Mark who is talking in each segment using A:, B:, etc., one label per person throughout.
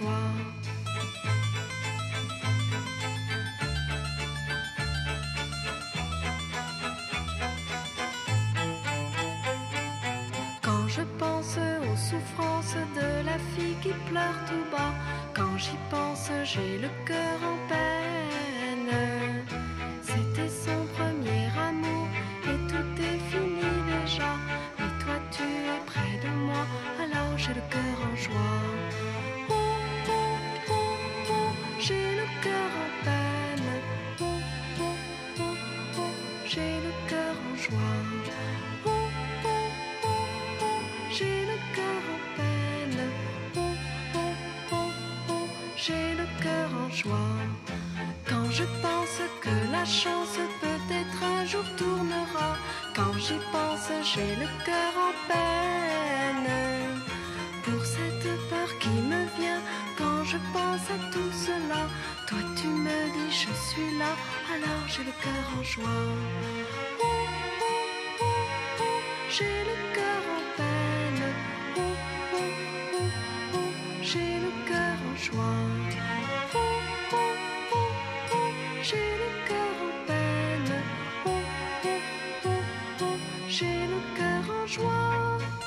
A: Quand je pense aux souffrances de la fille qui pleure tout bas, quand j'y pense, j'ai le cœur j'ai le cœur en peine pour cette peur qui me vient quand je pense à tout cela. Toi tu me dis je suis là, alors j'ai le cœur en joie. J'ai le j'ai le cœur en joie.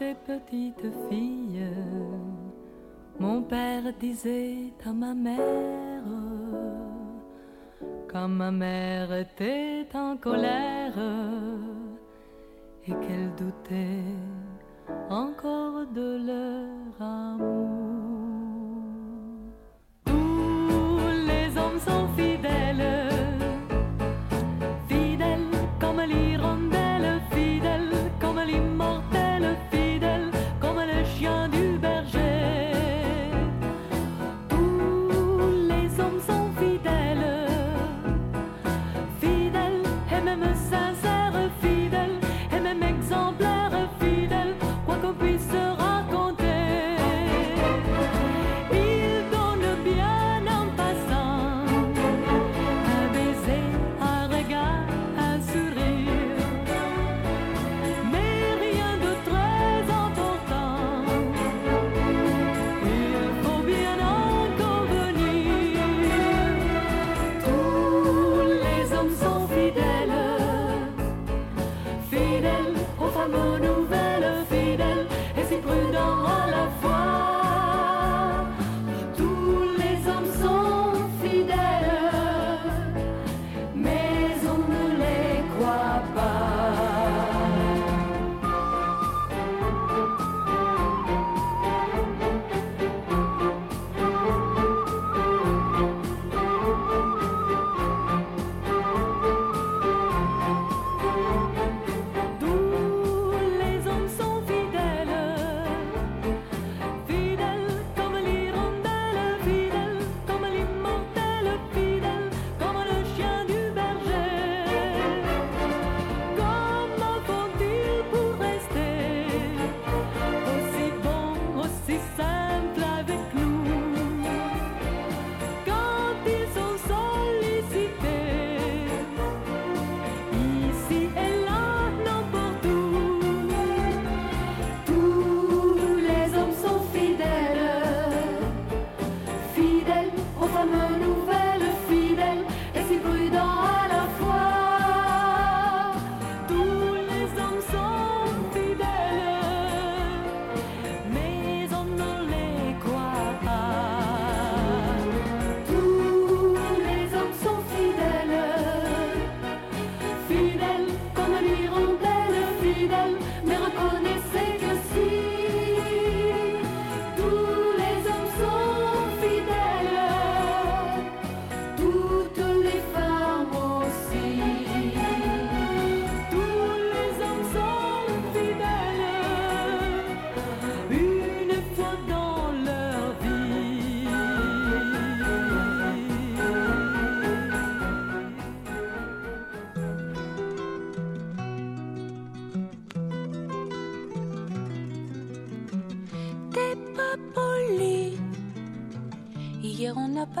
B: petite fille, mon père disait à ma mère, quand ma mère était en colère et qu'elle doutait encore de leur amour. Tous les hommes sont fidèles.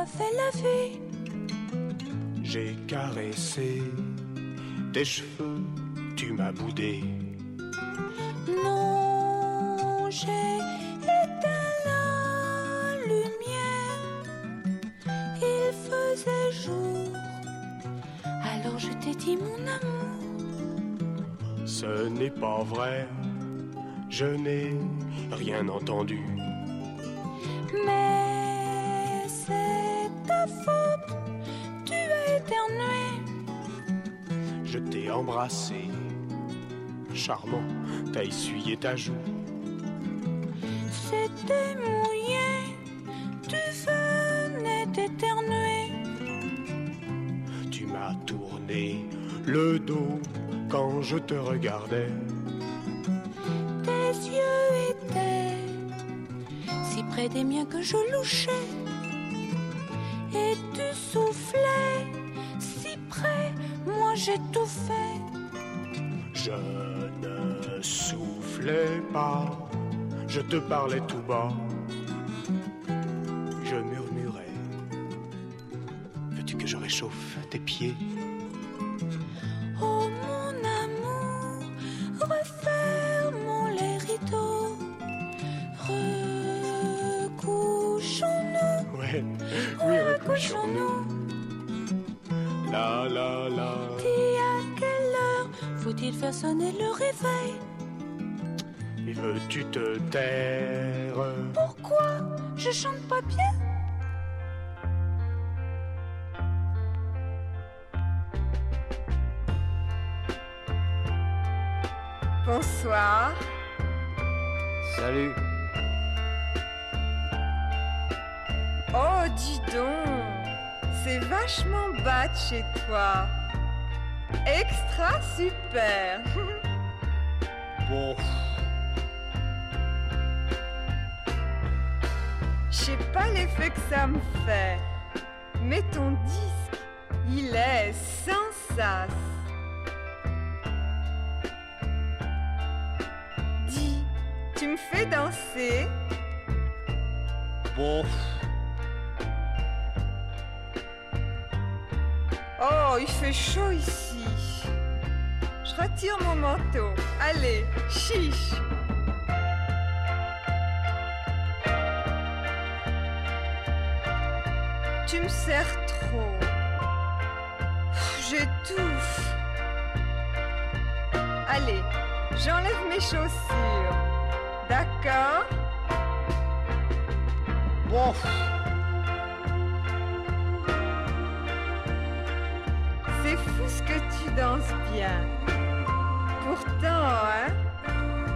C: Hier on n'a pas fait la vie.
D: J'ai caressé tes cheveux, tu m'as boudé.
C: Non, j'ai éteint la lumière. Il faisait jour. Alors je t'ai dit mon amour.
D: Ce n'est pas vrai, je n'ai rien entendu. Embrassé, charmant, t'as essuyé ta joue.
C: C'était mouillé. Tu venais d'éternuer.
D: Tu m'as tourné le dos quand je te regardais.
C: Tes yeux étaient si près des miens que je louchais. Et tu soufflais si près, moi j'étouffais.
D: Je ne soufflais pas, je te parlais tout bas. Je murmurais. Veux-tu que je réchauffe tes pieds? Veux-tu te taire
C: Pourquoi je chante pas bien?
E: Bonsoir.
F: Salut.
E: Oh, dis donc, c'est vachement bas de chez toi. Extra super.
D: Bon,
E: l'effet que ça me fait. Mais ton disque, il est sans sas. Dis, tu me fais danser?
D: Bon,
E: Oh, il fait chaud ici. Je retire mon manteau. Allez, chiche. Sers trop. J'étouffe. Allez, j'enlève mes chaussures. D'accord?
D: Bon.
E: C'est fou ce que tu danses bien. Pourtant, hein,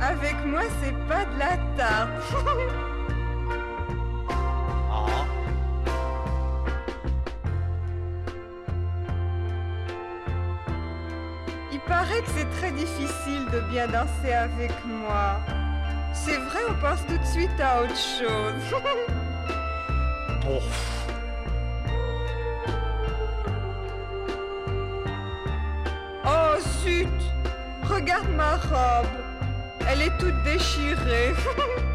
E: avec moi, c'est pas de la tarte. difficile de bien danser avec moi. C'est vrai, on pense tout de suite à autre chose. Oh zut Regarde ma robe. Elle est toute déchirée.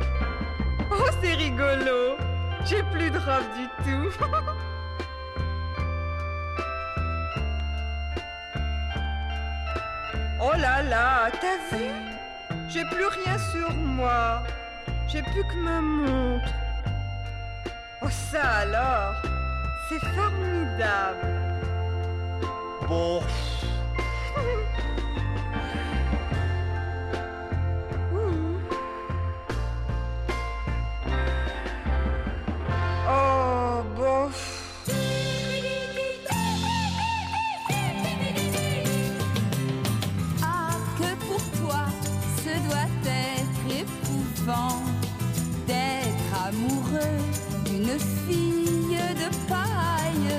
E: oh, c'est rigolo. J'ai plus de robe du tout. là là, t'as vu? J'ai plus rien sur moi. J'ai plus que ma montre. Oh ça alors C'est formidable.
D: Bon,
C: fille de paille,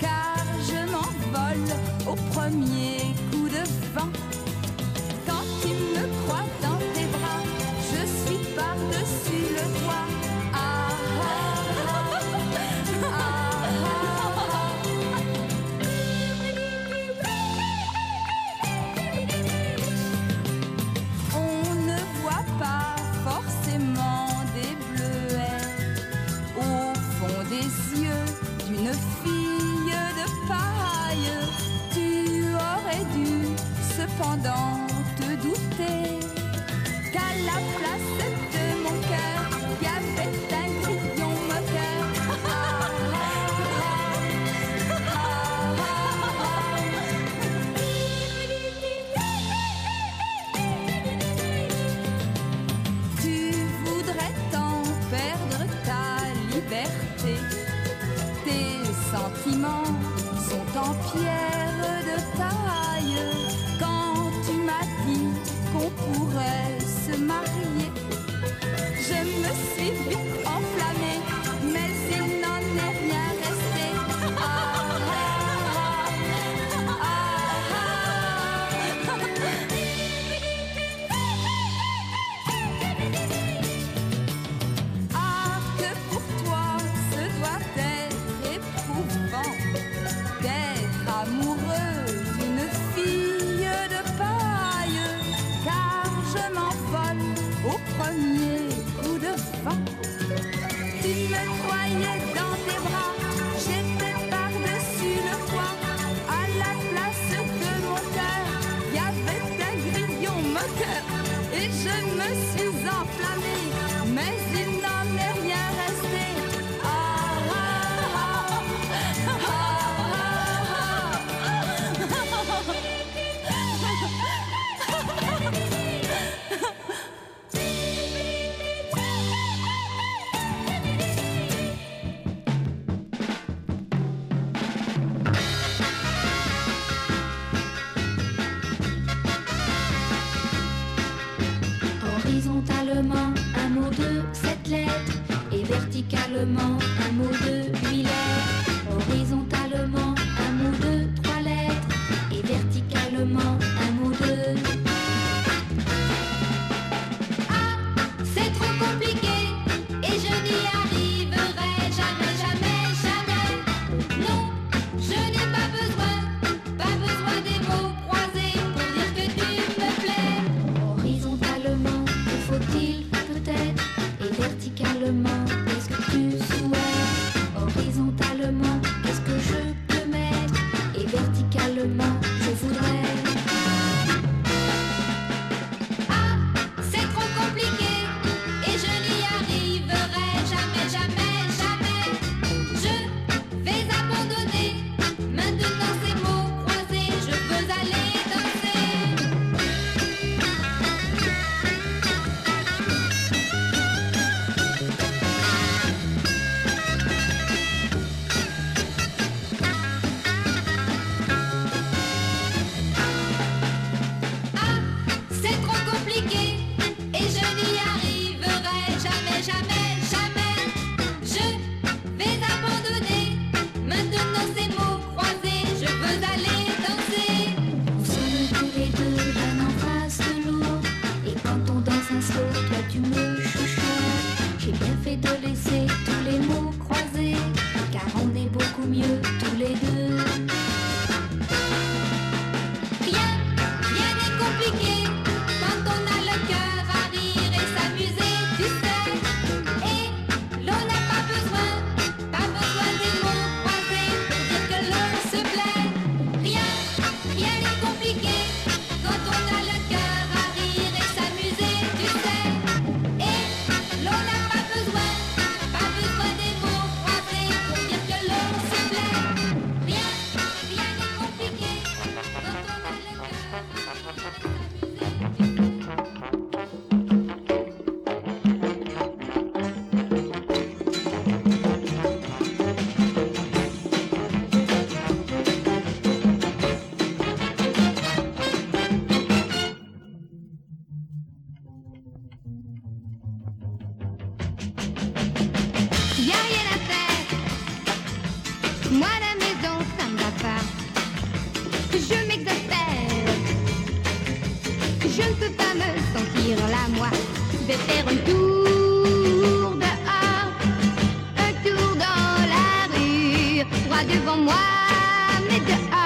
C: car je m'envole au premier
G: Moi, la maison, ça me va pas. Je m'exaspère. Je ne peux pas me sentir là, moi. Je vais faire un tour dehors, un tour dans la rue, droit devant moi, mais dehors.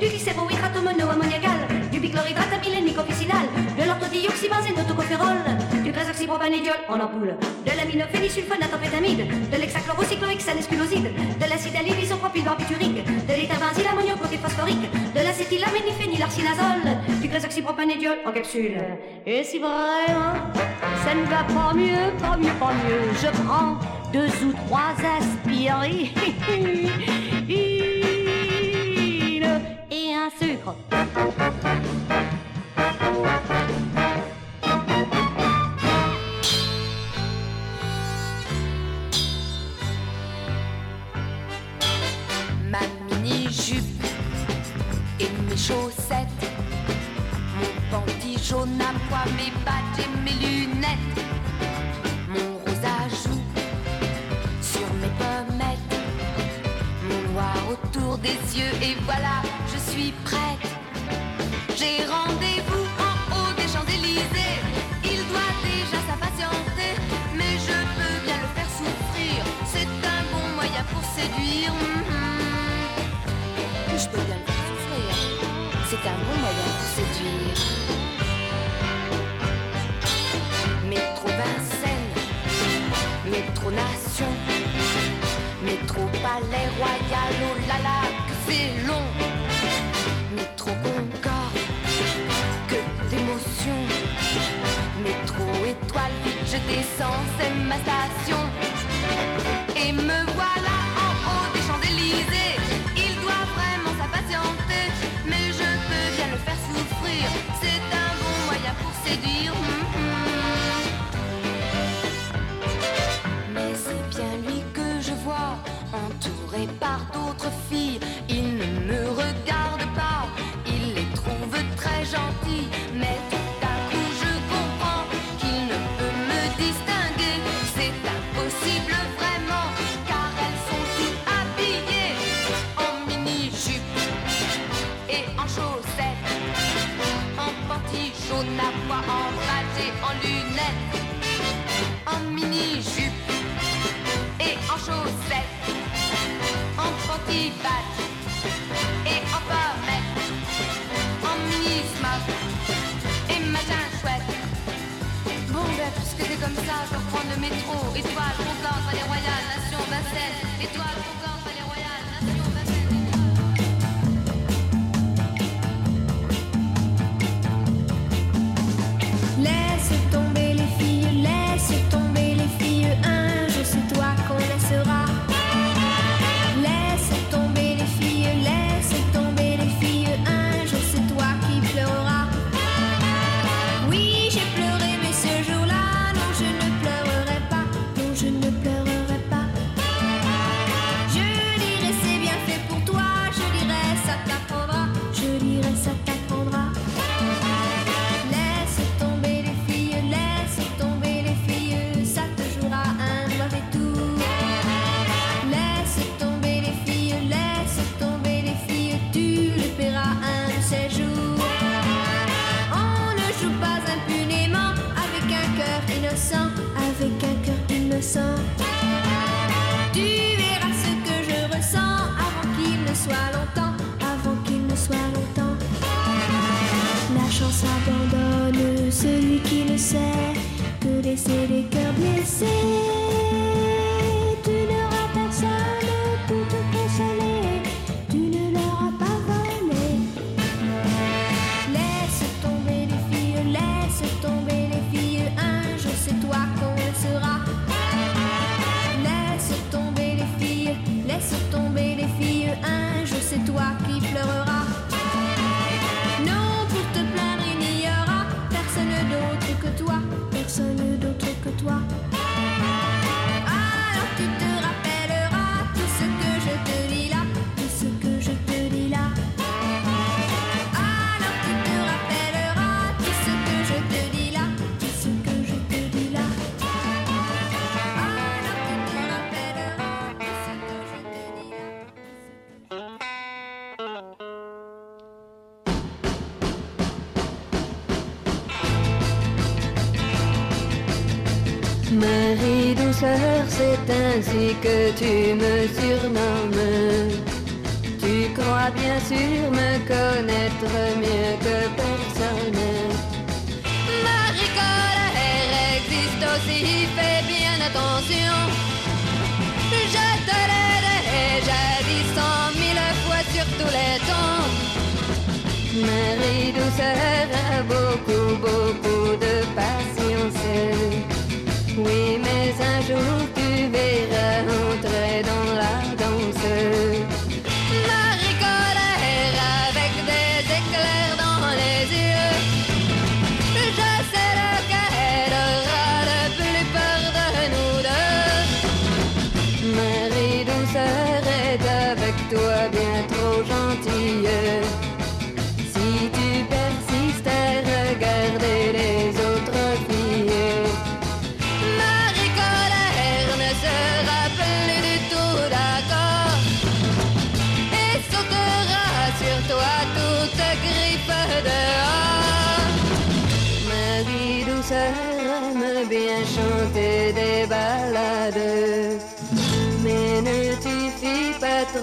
H: du glycébohydrate monoammoniacal, du bichlorhydrate amylénique officinal, de
B: l'orthodioxybase et
H: d'autocopérol, du gazoxypropanédiol en ampoule, de l'aminophénisulfonate en de l'hexachlorocyclohexane esculoside, de l'acide allylisopropyl barbiturique, de l'étarbenzyle ammoniocotéphosporique, de l'acétylaméniphénylarcinazole, du gazoxypropanédiol en capsule.
B: Et si vraiment ça ne va pas mieux, pas mieux, pas mieux, je prends deux ou trois aspirines.
C: Ma mini-jupe et mes chaussettes, mon panty jaune à moi, mes battes et mes lunettes. autour des yeux. Et voilà, je suis prête. palais royal, oh là là, que c'est long. Mais trop concorde, que d'émotion. Métro étoile, je descends, c'est ma station. Et me voilà. métro, étoile,
I: contente, personne d'autre que toi.
J: Ainsi que tu me surnommes. Tu crois bien sûr me connaître mieux que personne. Marie colère existe aussi, fais bien attention. Je te l'ai dit cent mille fois sur tous les tons. Marie douceur a beaucoup, beaucoup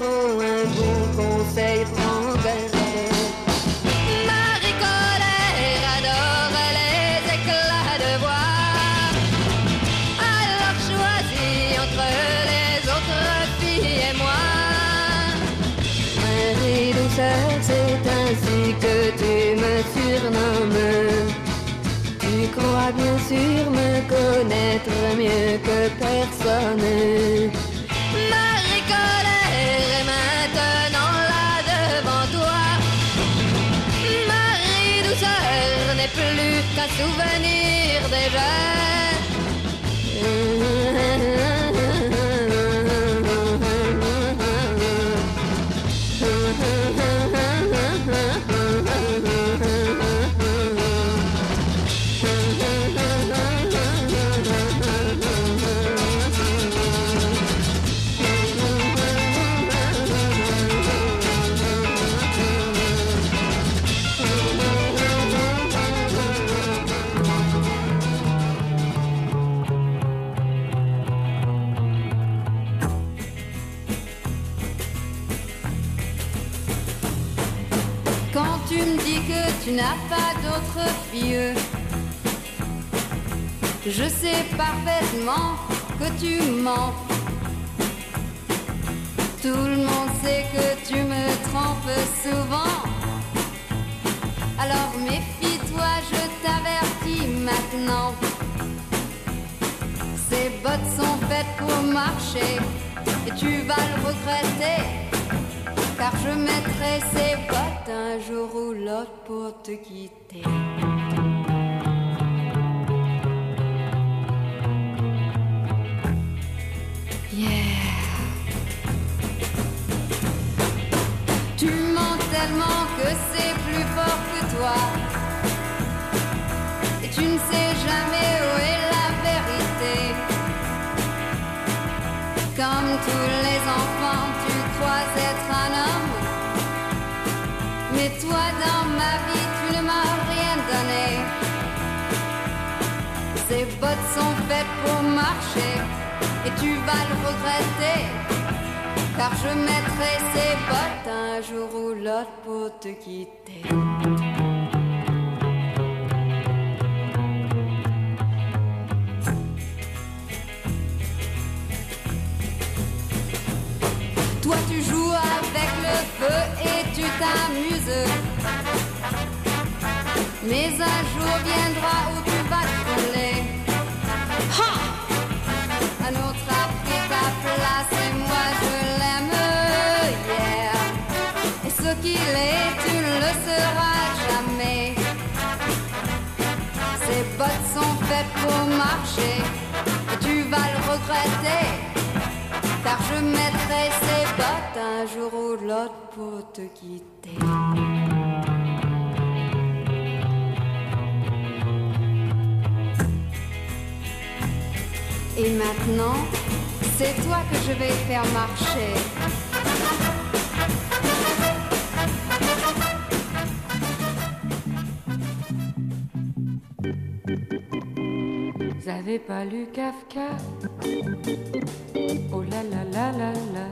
J: Oh, je sais parfaitement que tu mens. Tout le monde sait que tu me trompes souvent. Alors méfie-toi, je t'avertis maintenant. Ces bottes sont faites pour marcher et tu vas le regretter. Car je mettrai ces bottes un jour ou l'autre pour te quitter. Tu mens tellement que c'est plus fort que toi. Et tu ne sais jamais où est la vérité. Comme tous les enfants, tu crois être un homme. Mais toi, dans ma vie, tu ne m'as rien donné. Ces bottes sont faites pour marcher. Et tu vas le regretter car je mettrai ses bottes un jour ou l'autre pour te quitter. Toi tu joues avec le feu et tu t'amuses, mais un jour viendra où bottes sont faites pour marcher tu vas le regretter. Car je mettrai ces bottes un jour ou l'autre pour te quitter. Et maintenant, c'est toi que je vais faire marcher.
K: Avez pas lu Kafka. Oh là là là là là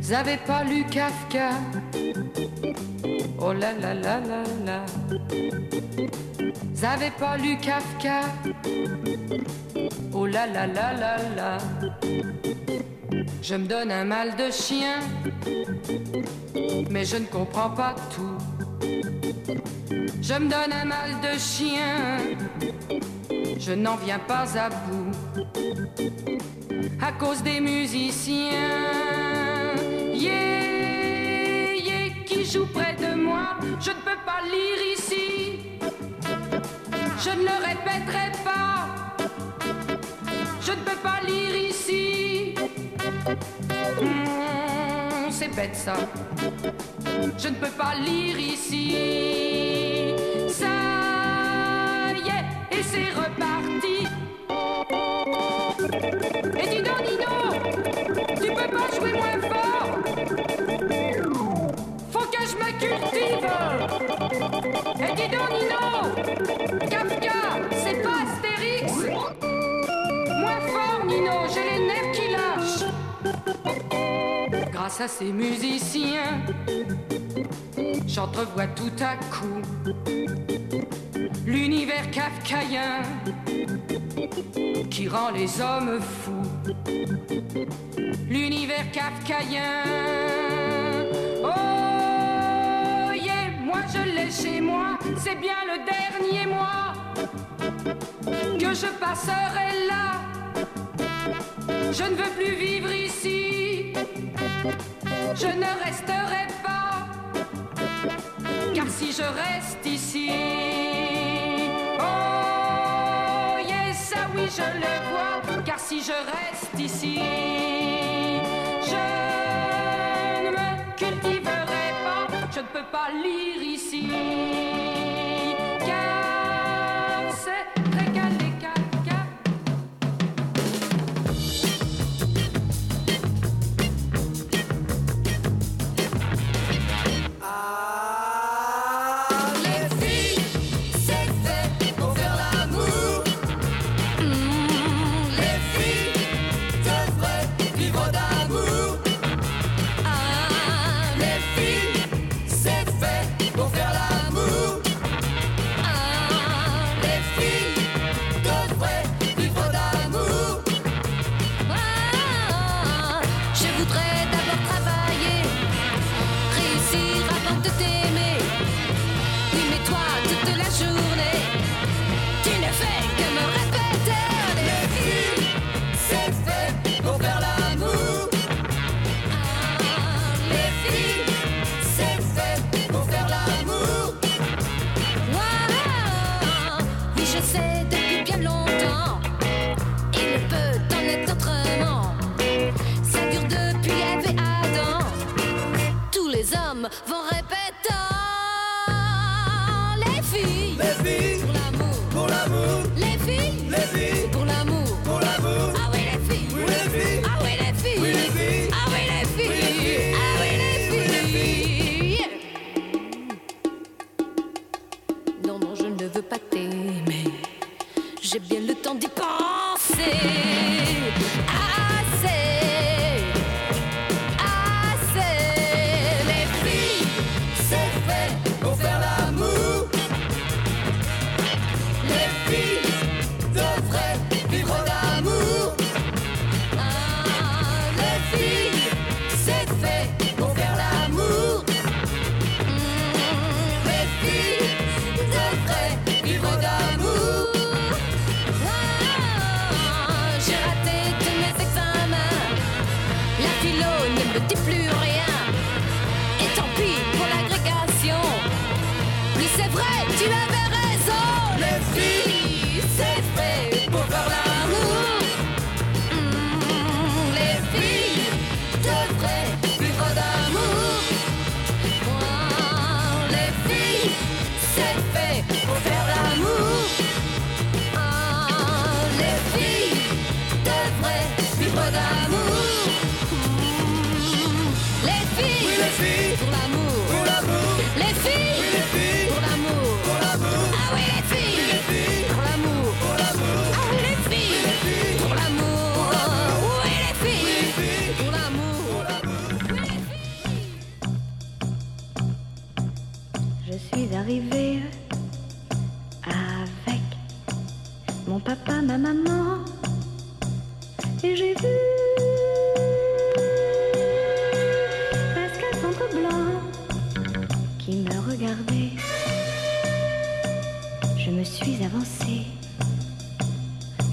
K: Vous avez pas lu Kafka. Oh là là là là là Vous avez pas lu Kafka. Oh là là là là là Je me donne un mal de chien Mais je ne comprends pas tout je me donne un mal de chien, je n'en viens pas à bout. À cause des musiciens, yeah, yeah, qui jouent près de moi, je ne peux pas lire ici. Je ne le répéterai pas, je ne peux pas lire ici. Mmh, c'est bête ça. Je ne peux pas lire ici. Ça À ces musiciens, j'entrevois tout à coup l'univers kafkaïen qui rend les hommes fous. L'univers kafkaïen. Oh yeah, moi je l'ai chez moi, c'est bien le dernier mois que je passerai là. Je ne veux plus vivre ici, je ne resterai pas, car si je reste ici, oh yes, ça oui je le vois, car si je reste ici, je ne me cultiverai pas, je ne peux pas lire ici,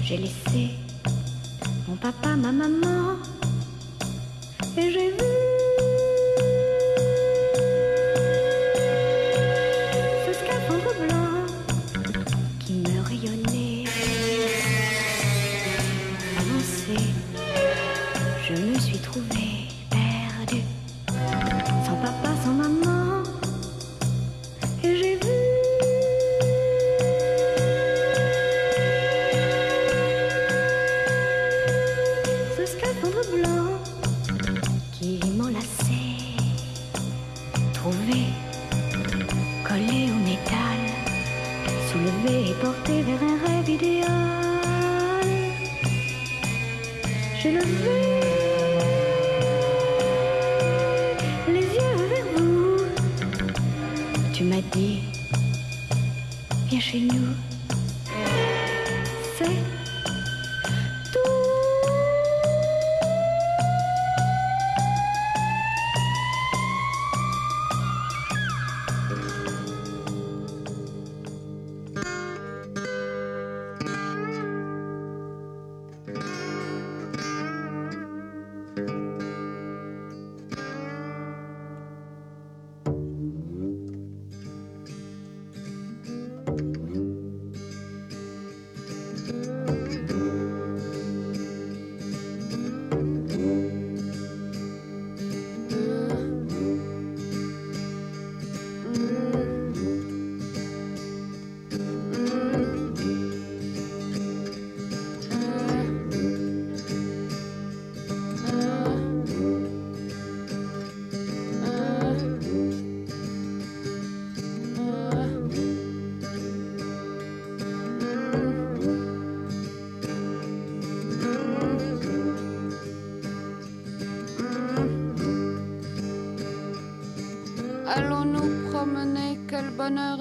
J: J'ai
L: laissé mon papa, ma maman.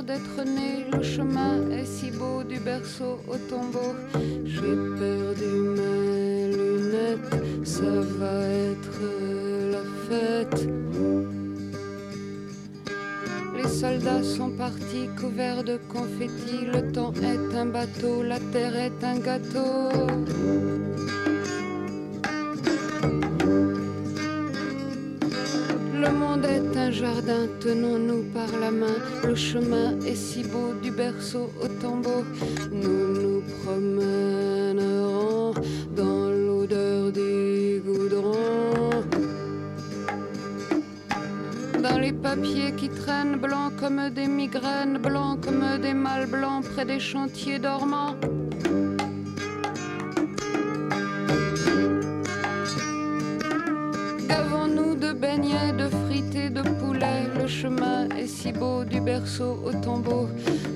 M: D'être né. Le chemin est si beau du berceau au tombeau. J'ai perdu mes lunettes, ça va être la fête. Les soldats sont partis couverts de confettis. Le temps est un bateau, la terre est un gâteau. Tenons-nous par la main. Le chemin est si beau du berceau au tombeau. Nous nous promènerons dans l'odeur du goudron. Dans les papiers qui traînent blancs comme des migraines, blancs comme des mâles blancs près des chantiers dormants. Du berceau au tombeau.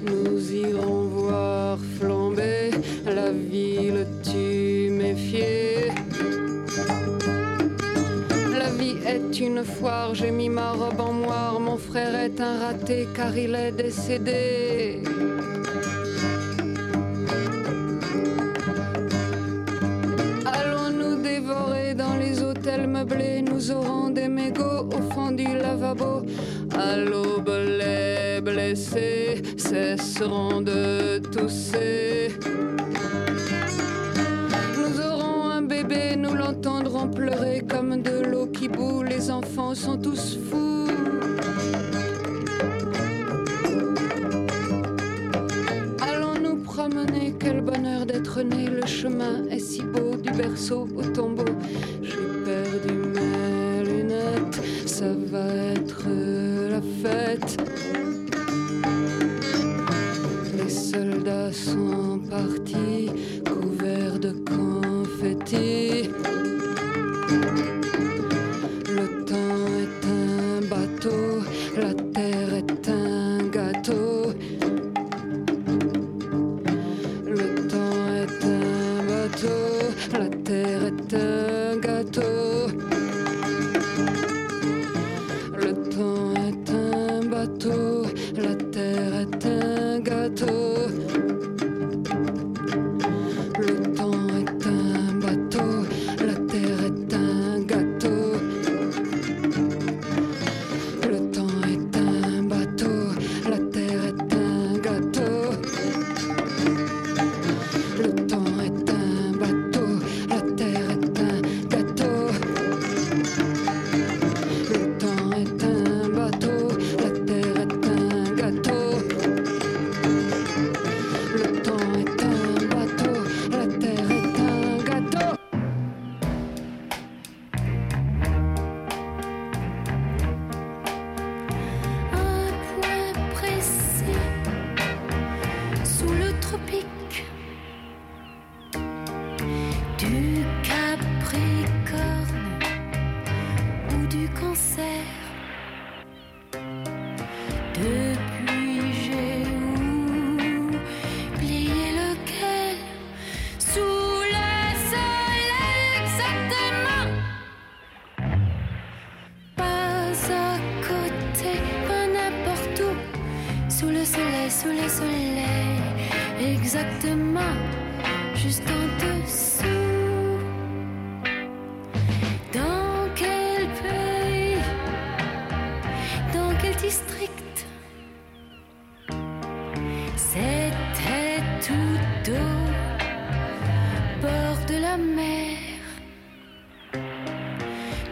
M: Nous irons voir flamber la ville tuméfiée. La vie est une foire, j'ai mis ma robe en moire. Mon frère est un raté car il est décédé. De tousser. Nous aurons un bébé, nous l'entendrons pleurer comme de l'eau qui bout. Les enfants sont tous fous. Allons nous promener, quel bonheur d'être né. Le chemin est si beau du berceau au tombeau. J'ai perdu mes lunettes, ça va être sont partis,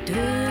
M: Deux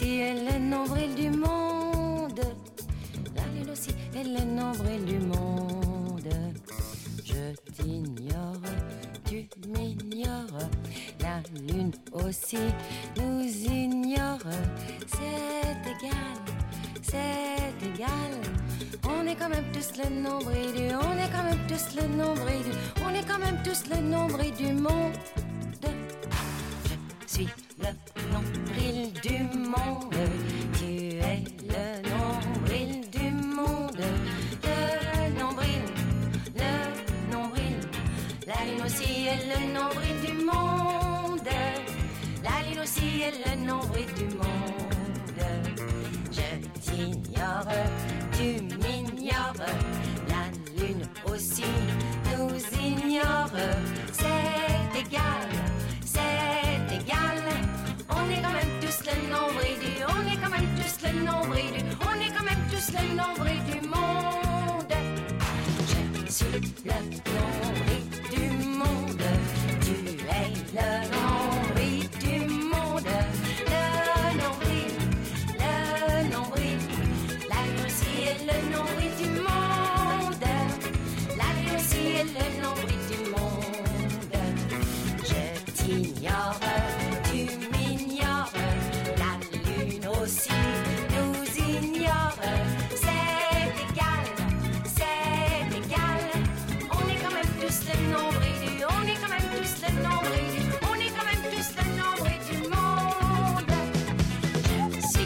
M: La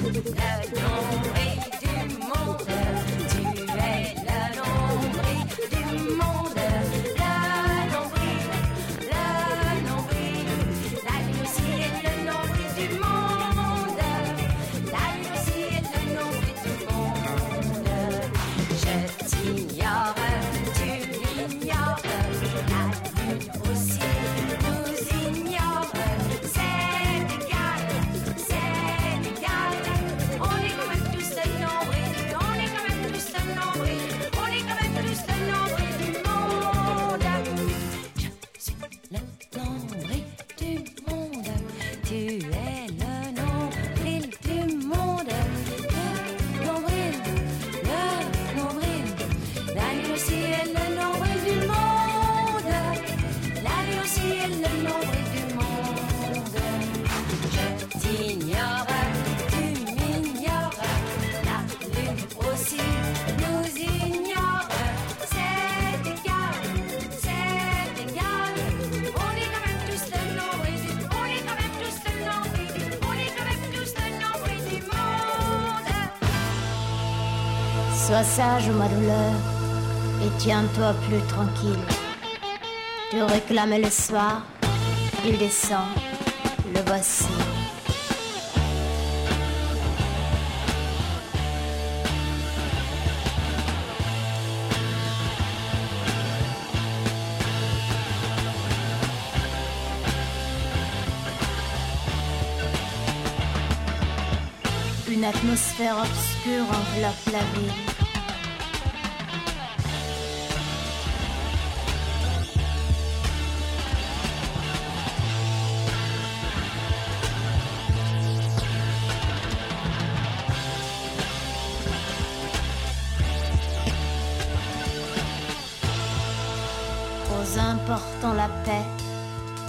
I: Yeah. Sage, ma douleur, et tiens-toi plus tranquille. Tu réclamais le soir, il descend, le voici. Une atmosphère obscure enveloppe la ville.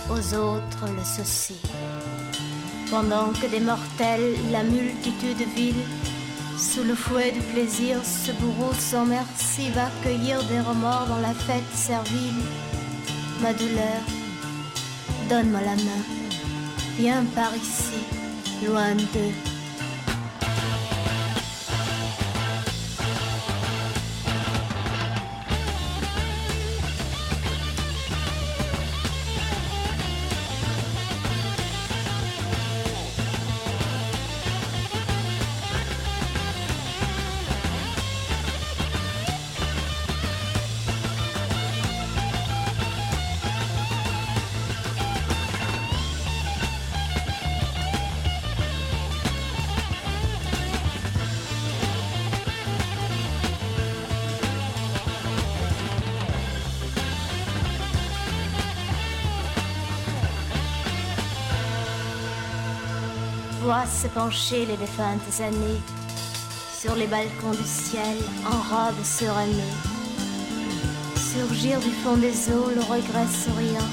I: Aux autres le souci. Pendant que des mortels, la multitude vile, sous le fouet du plaisir, ce bourreau sans merci va cueillir des remords dans la fête servile. Ma douleur, donne-moi la main, viens par ici, loin d'eux. Se pencher les défuntes années sur les balcons du ciel en robe surannée. Surgir du fond des eaux le regret souriant.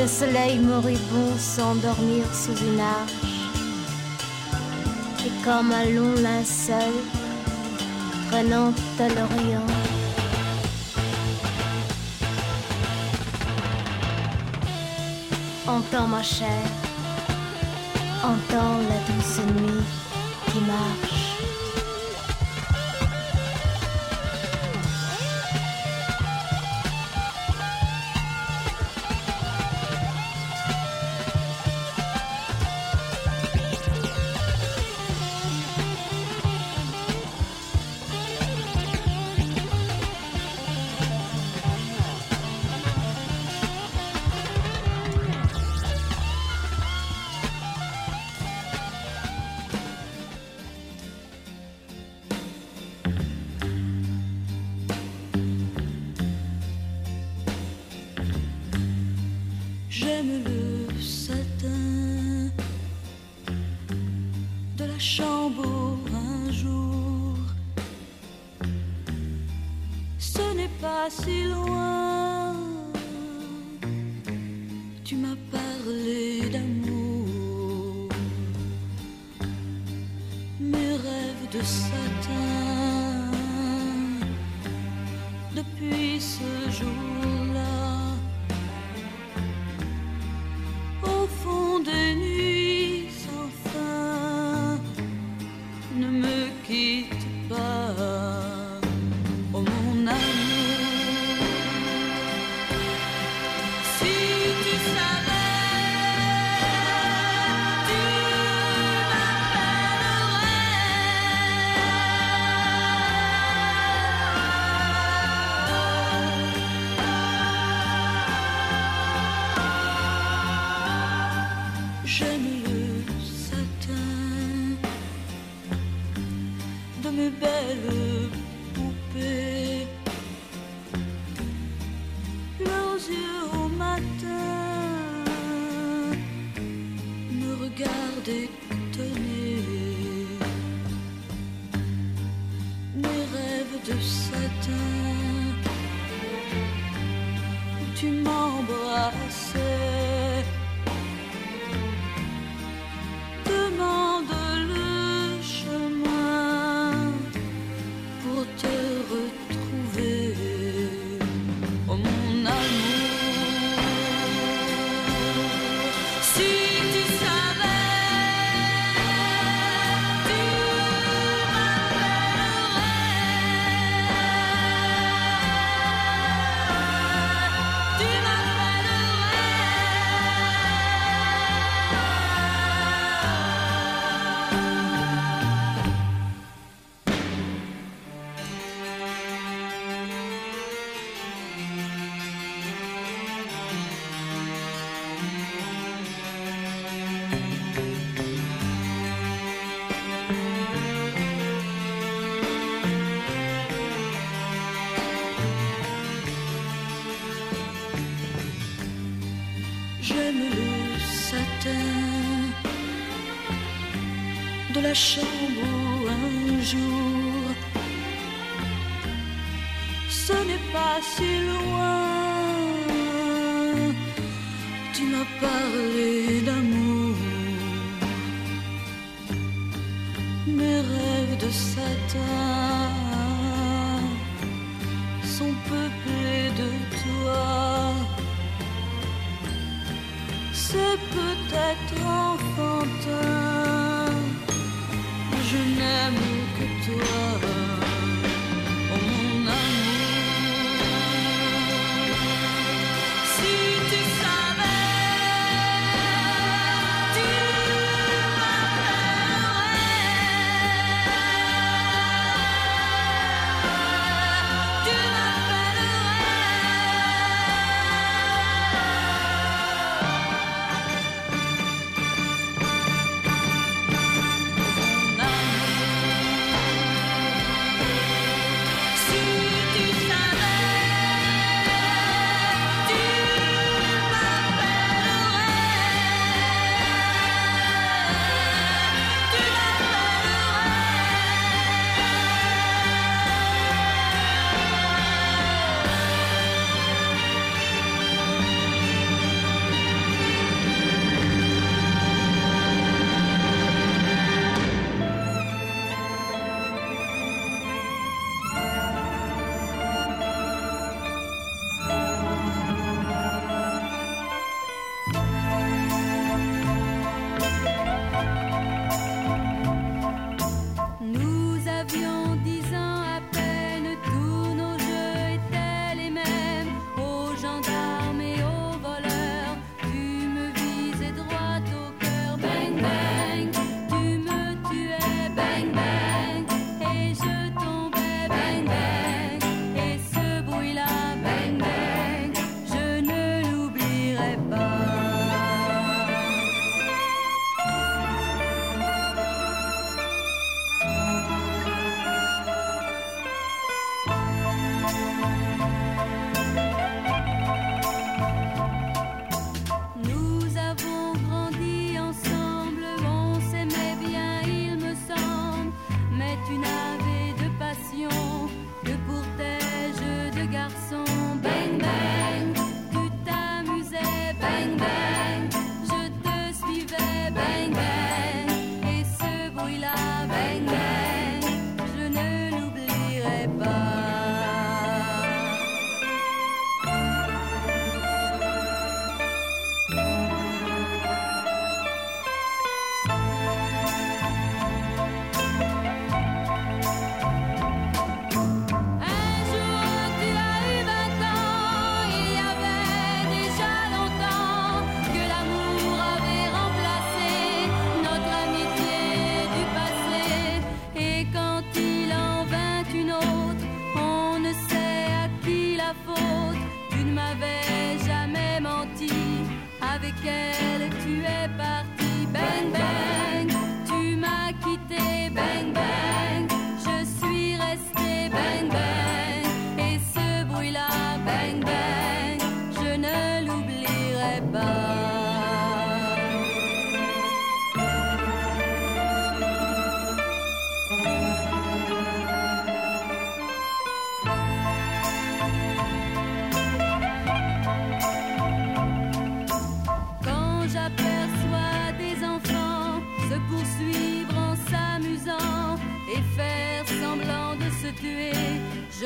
I: Le soleil moribond s'endormir sous une arche. Et comme un long linceul traînant à l'Orient. Entends ma chère entends la douce nuit
N: J'aime le satin de la chambre un jour. Ce n'est pas si loin.
C: chambre où un jour, ce n'est pas si loin.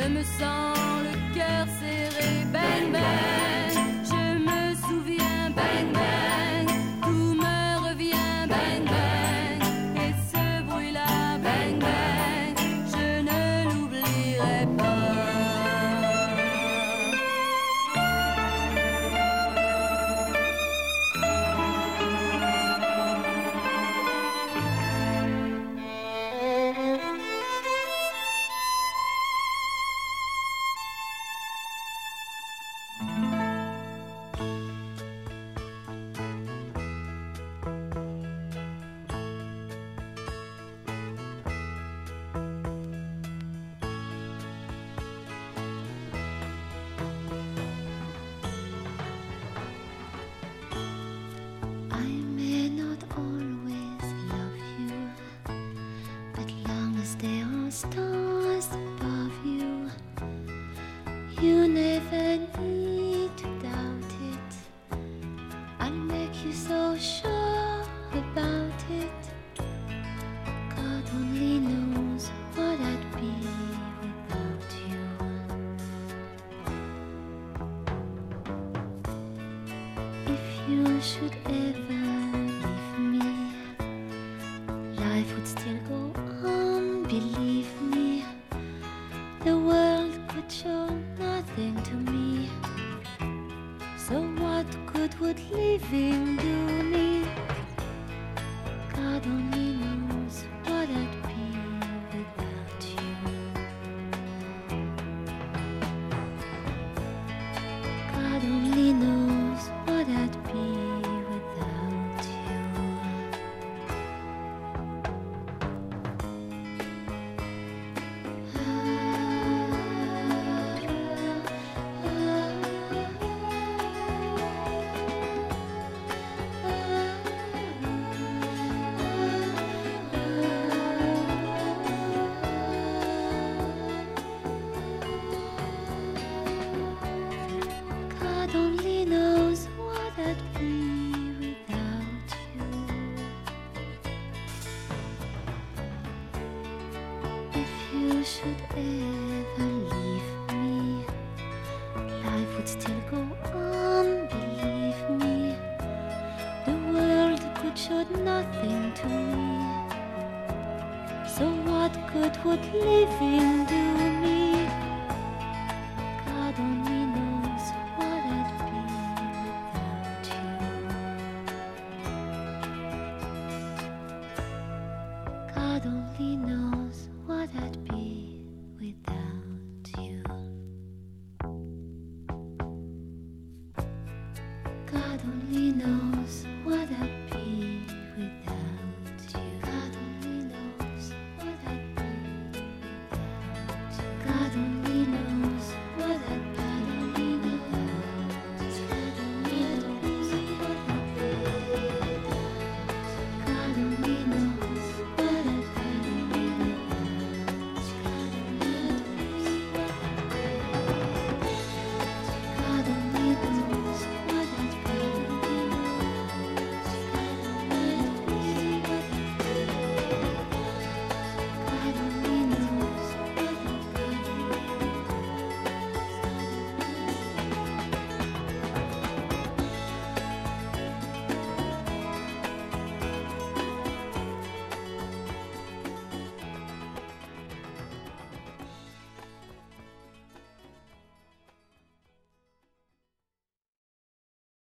C: Je me sens le cœur serré,
K: belle-mère.